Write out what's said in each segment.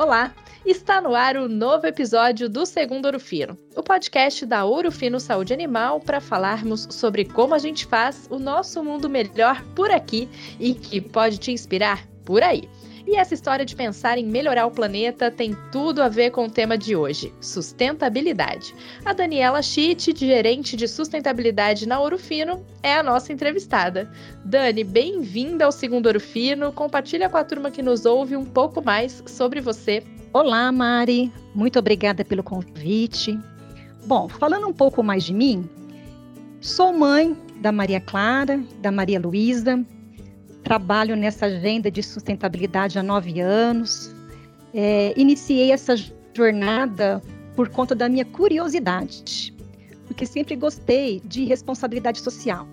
Olá! Está no ar o novo episódio do Segundo Ouro Fino, o podcast da Ouro Fino Saúde Animal para falarmos sobre como a gente faz o nosso mundo melhor por aqui e que pode te inspirar por aí. E essa história de pensar em melhorar o planeta tem tudo a ver com o tema de hoje: sustentabilidade. A Daniela Schitt, gerente de sustentabilidade na Ouro Fino, é a nossa entrevistada. Dani, bem-vinda ao Segundo Ouro Fino. Compartilha com a turma que nos ouve um pouco mais sobre você. Olá, Mari. Muito obrigada pelo convite. Bom, falando um pouco mais de mim, sou mãe da Maria Clara, da Maria Luísa, trabalho nessa agenda de sustentabilidade há nove anos. É, iniciei essa jornada por conta da minha curiosidade, porque sempre gostei de responsabilidade social.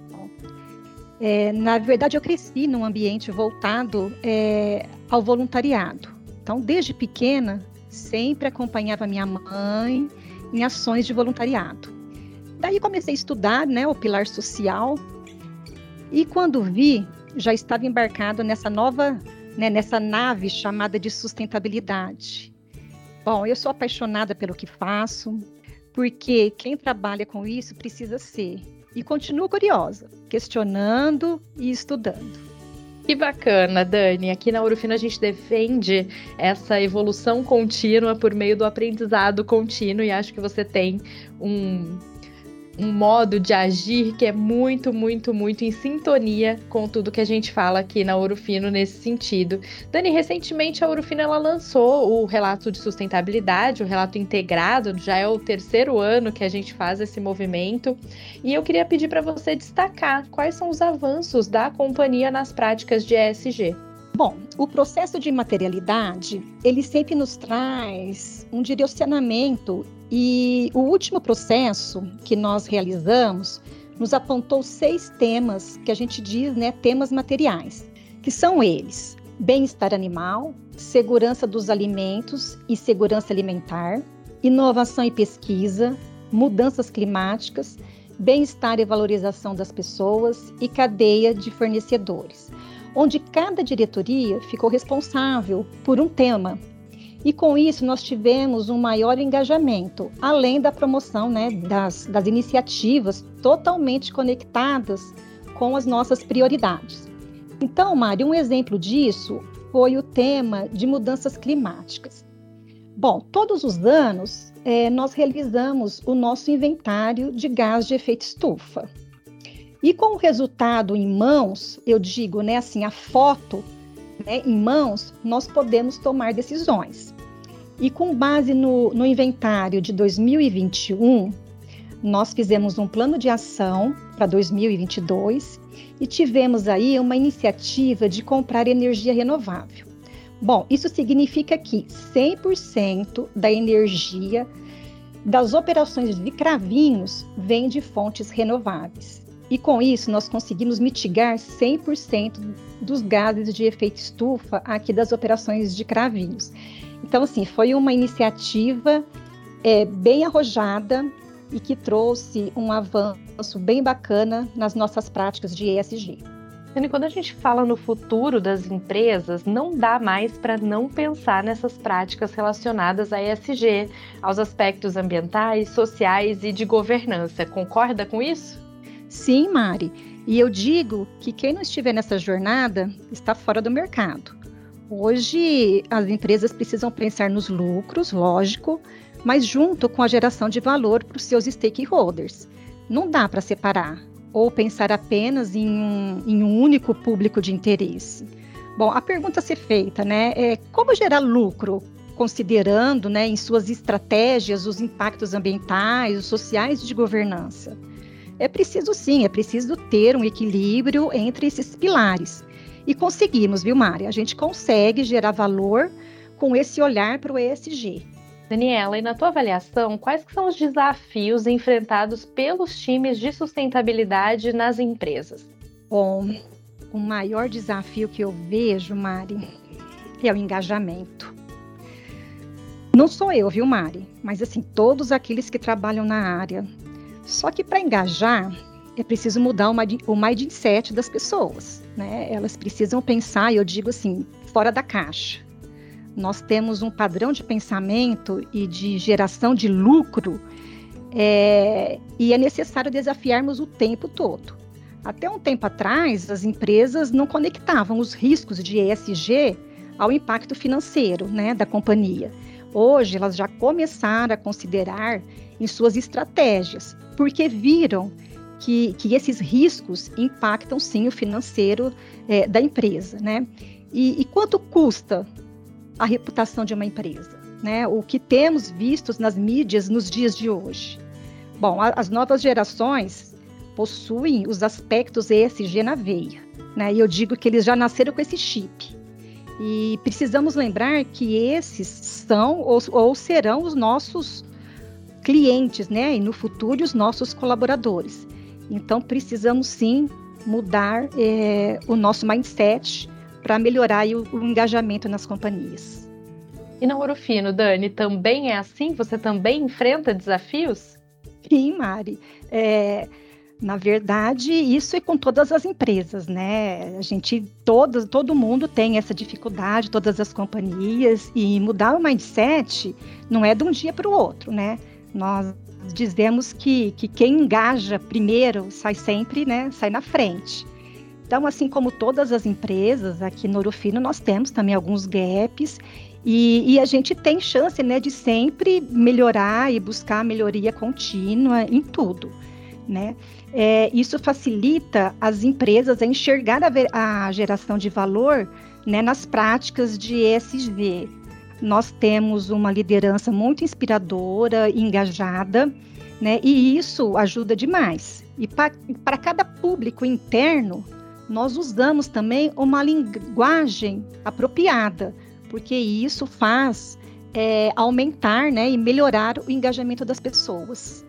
É, na verdade, eu cresci num ambiente voltado é, ao voluntariado. Então, desde pequena, sempre acompanhava minha mãe em ações de voluntariado. Daí comecei a estudar né, o pilar social e quando vi, já estava embarcado nessa nova, né, nessa nave chamada de sustentabilidade. Bom, eu sou apaixonada pelo que faço, porque quem trabalha com isso precisa ser. E continuo curiosa, questionando e estudando. Que bacana, Dani. Aqui na Urufina a gente defende essa evolução contínua por meio do aprendizado contínuo e acho que você tem um um modo de agir que é muito, muito, muito em sintonia com tudo que a gente fala aqui na Ourofino nesse sentido. Dani, recentemente a Ourofino ela lançou o relato de sustentabilidade, o relato integrado, já é o terceiro ano que a gente faz esse movimento, e eu queria pedir para você destacar quais são os avanços da companhia nas práticas de ESG. Bom, o processo de materialidade, ele sempre nos traz um direcionamento e o último processo que nós realizamos nos apontou seis temas que a gente diz, né, temas materiais, que são eles: bem-estar animal, segurança dos alimentos e segurança alimentar, inovação e pesquisa, mudanças climáticas, bem-estar e valorização das pessoas e cadeia de fornecedores, onde cada diretoria ficou responsável por um tema e com isso nós tivemos um maior engajamento, além da promoção né, das, das iniciativas totalmente conectadas com as nossas prioridades. Então, Mari, um exemplo disso foi o tema de mudanças climáticas. Bom, todos os anos é, nós realizamos o nosso inventário de gás de efeito estufa. E com o resultado em mãos, eu digo, né, assim, a foto né, em mãos, nós podemos tomar decisões. E com base no, no inventário de 2021, nós fizemos um plano de ação para 2022 e tivemos aí uma iniciativa de comprar energia renovável. Bom, isso significa que 100% da energia das operações de cravinhos vem de fontes renováveis. E com isso, nós conseguimos mitigar 100% dos gases de efeito estufa aqui das operações de cravinhos. Então, assim, foi uma iniciativa é, bem arrojada e que trouxe um avanço bem bacana nas nossas práticas de ESG. E quando a gente fala no futuro das empresas, não dá mais para não pensar nessas práticas relacionadas a ESG, aos aspectos ambientais, sociais e de governança. Concorda com isso? Sim, Mari. E eu digo que quem não estiver nessa jornada está fora do mercado. Hoje, as empresas precisam pensar nos lucros, lógico, mas junto com a geração de valor para os seus stakeholders. Não dá para separar ou pensar apenas em um, em um, único público de interesse. Bom, a pergunta a ser feita, né, é como gerar lucro, considerando, né, em suas estratégias os impactos ambientais, os sociais de governança. É preciso sim, é preciso ter um equilíbrio entre esses pilares. E conseguimos, viu, Mari? A gente consegue gerar valor com esse olhar para o ESG. Daniela, e na tua avaliação, quais são os desafios enfrentados pelos times de sustentabilidade nas empresas? Bom, o maior desafio que eu vejo, Mari, é o engajamento. Não sou eu, viu, Mari? Mas assim, todos aqueles que trabalham na área. Só que para engajar, é preciso mudar o mindset das pessoas, né? Elas precisam pensar, eu digo assim, fora da caixa. nós temos um padrão de pensamento e de geração de lucro é, e é necessário desafiarmos o tempo todo. Até um tempo atrás, as empresas não conectavam os riscos de ESG ao impacto financeiro né, da companhia. Hoje, elas já começaram a considerar em suas estratégias, porque viram que, que esses riscos impactam sim o financeiro é, da empresa. Né? E, e quanto custa a reputação de uma empresa, né? O que temos visto nas mídias nos dias de hoje. Bom, a, as novas gerações possuem os aspectos ESG na veia, né? E eu digo que eles já nasceram com esse chip. E precisamos lembrar que esses são ou, ou serão os nossos clientes, né? E no futuro os nossos colaboradores. Então precisamos sim mudar é, o nosso mindset para melhorar o, o, engajamento nas companhias. E na Ouro Fino, Dani, também é assim? Você também enfrenta desafios? Sim, Mari. É, na verdade, isso é com todas as empresas, né? A gente, todo, todo mundo tem essa dificuldade, todas as companhias, e mudar o mindset não é de um dia para o outro, né? Nós dizemos que, que quem engaja primeiro sai sempre, né? Sai na frente. Então, assim como todas as empresas, aqui no Orofino nós temos também alguns gaps e, e, a gente tem chance né, de sempre melhorar e buscar melhoria contínua em tudo. Né? É, isso facilita as empresas a enxergar a, a geração de valor né, nas práticas de ESG. Nós temos uma liderança muito inspiradora, engajada, né, e isso ajuda demais. E para cada público interno, nós usamos também uma linguagem apropriada, porque isso faz é, aumentar né, e melhorar o engajamento das pessoas.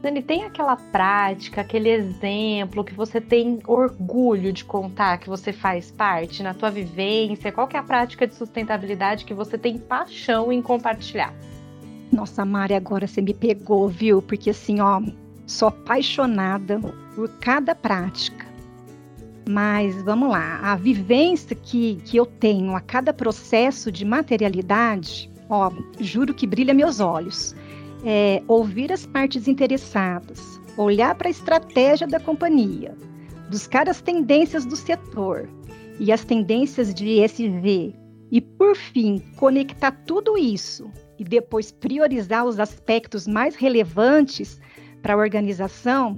Dani, tem aquela prática, aquele exemplo que você tem orgulho de contar, que você faz parte na tua vivência? Qual que é a prática de sustentabilidade que você tem paixão em compartilhar? Nossa, Mari, agora você me pegou, viu? Porque assim, ó, sou apaixonada por cada prática. Mas vamos lá, a vivência que, que eu tenho a cada processo de materialidade, ó, juro que brilha meus olhos. É, ouvir as partes interessadas, olhar para a estratégia da companhia, buscar as tendências do setor e as tendências de ESG, e por fim conectar tudo isso e depois priorizar os aspectos mais relevantes para a organização,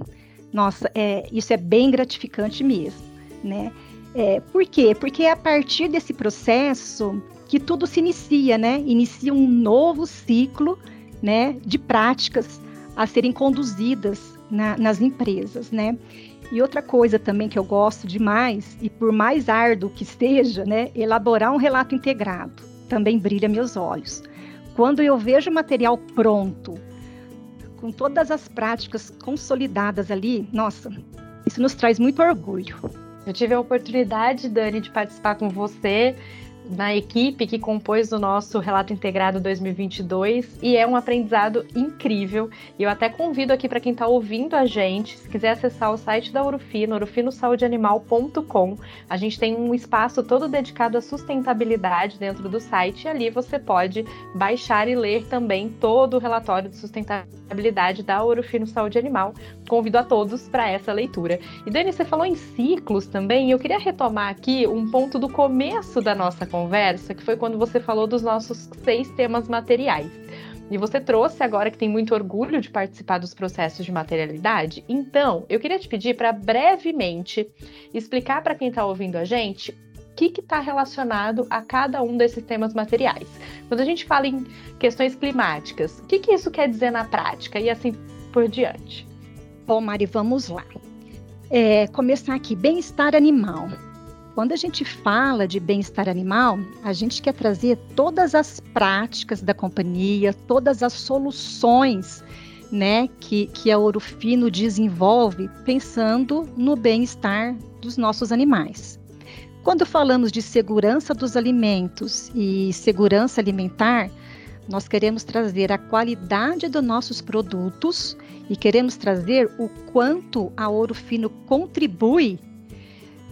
nossa, é, isso é bem gratificante mesmo né? É, por quê? Porque é a partir desse processo que tudo se inicia, né? Inicia um novo ciclo, né, de práticas a serem conduzidas na, nas empresas, né? E outra coisa também que eu gosto demais, e por mais árduo que esteja, né, elaborar um relato integrado, também brilha meus olhos. Quando eu vejo material pronto, com todas as práticas consolidadas ali, nossa, isso nos traz muito orgulho. Eu tive a oportunidade, Dani, de participar com você na equipe que compôs o nosso relato integrado 2022 e é um aprendizado incrível. E eu até convido aqui para quem está ouvindo a gente, se quiser acessar o site da Urufino, urufinosaudeanimal.com. A gente tem um espaço todo dedicado à sustentabilidade dentro do site e ali você pode baixar e ler também todo o relatório de sustentabilidade da Urufino Saúde Animal. Convido a todos para essa leitura. E Dani, você falou em ciclos também, e eu queria retomar aqui um ponto do começo da nossa conversa, que foi quando você falou dos nossos seis temas materiais. E você trouxe agora que tem muito orgulho de participar dos processos de materialidade. Então, eu queria te pedir para brevemente explicar para quem está ouvindo a gente o que está relacionado a cada um desses temas materiais. Quando a gente fala em questões climáticas, o que, que isso quer dizer na prática e assim por diante? Bom, Mari, vamos lá. É, começar aqui, bem-estar animal. Quando a gente fala de bem-estar animal, a gente quer trazer todas as práticas da companhia, todas as soluções né, que, que a Ouro Fino desenvolve pensando no bem-estar dos nossos animais. Quando falamos de segurança dos alimentos e segurança alimentar, nós queremos trazer a qualidade dos nossos produtos e queremos trazer o quanto a Ouro Fino contribui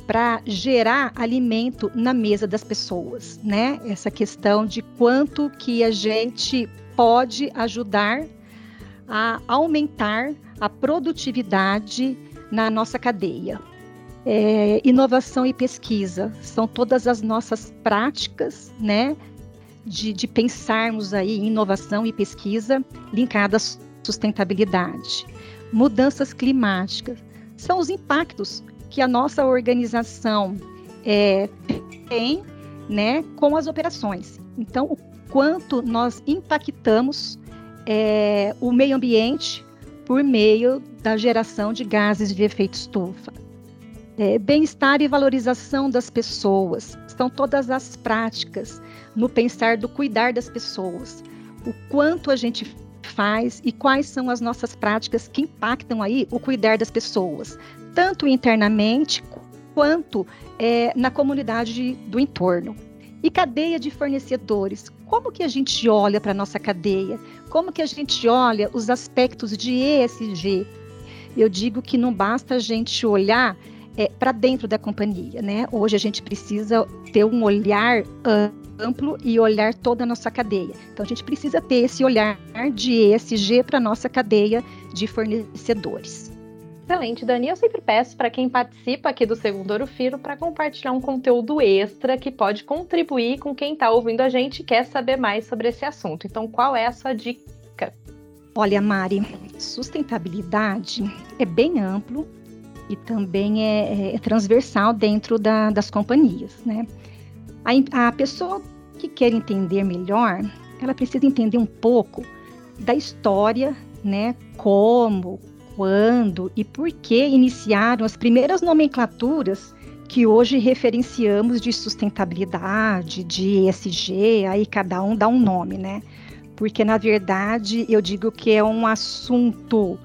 para gerar alimento na mesa das pessoas, né? Essa questão de quanto que a gente pode ajudar a aumentar a produtividade na nossa cadeia. É, inovação e pesquisa são todas as nossas práticas, né, de, de pensarmos aí em inovação e pesquisa linkadas à sustentabilidade. Mudanças climáticas são os impactos que a nossa organização é, tem né, com as operações. Então, o quanto nós impactamos é, o meio ambiente por meio da geração de gases de efeito estufa. É, Bem-estar e valorização das pessoas são todas as práticas no pensar do cuidar das pessoas. O quanto a gente faz e quais são as nossas práticas que impactam aí o cuidar das pessoas, tanto internamente quanto é, na comunidade do entorno. E cadeia de fornecedores, como que a gente olha para a nossa cadeia? Como que a gente olha os aspectos de ESG? Eu digo que não basta a gente olhar é, para dentro da companhia, né? Hoje a gente precisa ter um olhar amplo e olhar toda a nossa cadeia. Então a gente precisa ter esse olhar de ESG para a nossa cadeia de fornecedores. Excelente, Dani. Eu sempre peço para quem participa aqui do Segundo Ouro Fino para compartilhar um conteúdo extra que pode contribuir com quem está ouvindo a gente e quer saber mais sobre esse assunto. Então, qual é a sua dica? Olha, Mari, sustentabilidade é bem amplo e também é, é transversal dentro da, das companhias, né? A, a pessoa que quer entender melhor, ela precisa entender um pouco da história, né? Como, quando e por que iniciaram as primeiras nomenclaturas que hoje referenciamos de sustentabilidade, de ESG, aí cada um dá um nome, né? Porque, na verdade, eu digo que é um assunto,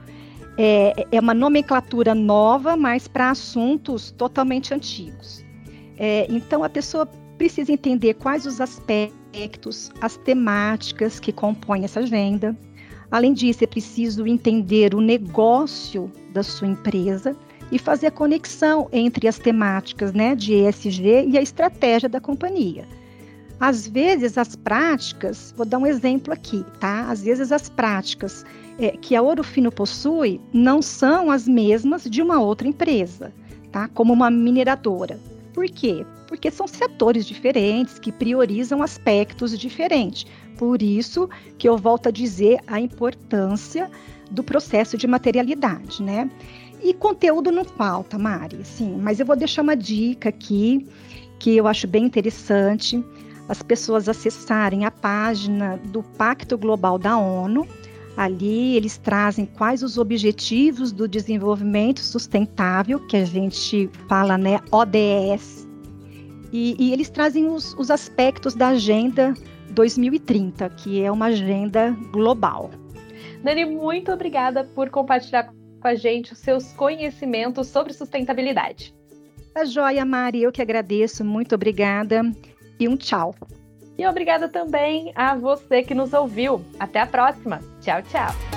é, é uma nomenclatura nova, mas para assuntos totalmente antigos. É, então, a pessoa precisa entender quais os aspectos, as temáticas que compõem essa agenda, Além disso, é preciso entender o negócio da sua empresa e fazer a conexão entre as temáticas né, de ESG e a estratégia da companhia. Às vezes, as práticas, vou dar um exemplo aqui, tá? Às vezes, as práticas é, que a Ouro Fino possui não são as mesmas de uma outra empresa, tá? Como uma mineradora. Por quê? Porque são setores diferentes que priorizam aspectos diferentes. Por isso que eu volto a dizer a importância do processo de materialidade, né? E conteúdo não falta, Mari, sim, mas eu vou deixar uma dica aqui que eu acho bem interessante as pessoas acessarem a página do Pacto Global da ONU. Ali eles trazem quais os objetivos do desenvolvimento sustentável, que a gente fala, né, ODS. E, e eles trazem os, os aspectos da agenda 2030, que é uma agenda global. Dani, muito obrigada por compartilhar com a gente os seus conhecimentos sobre sustentabilidade. A joia, Mari, eu que agradeço, muito obrigada e um tchau. E obrigada também a você que nos ouviu. Até a próxima. Tchau, tchau.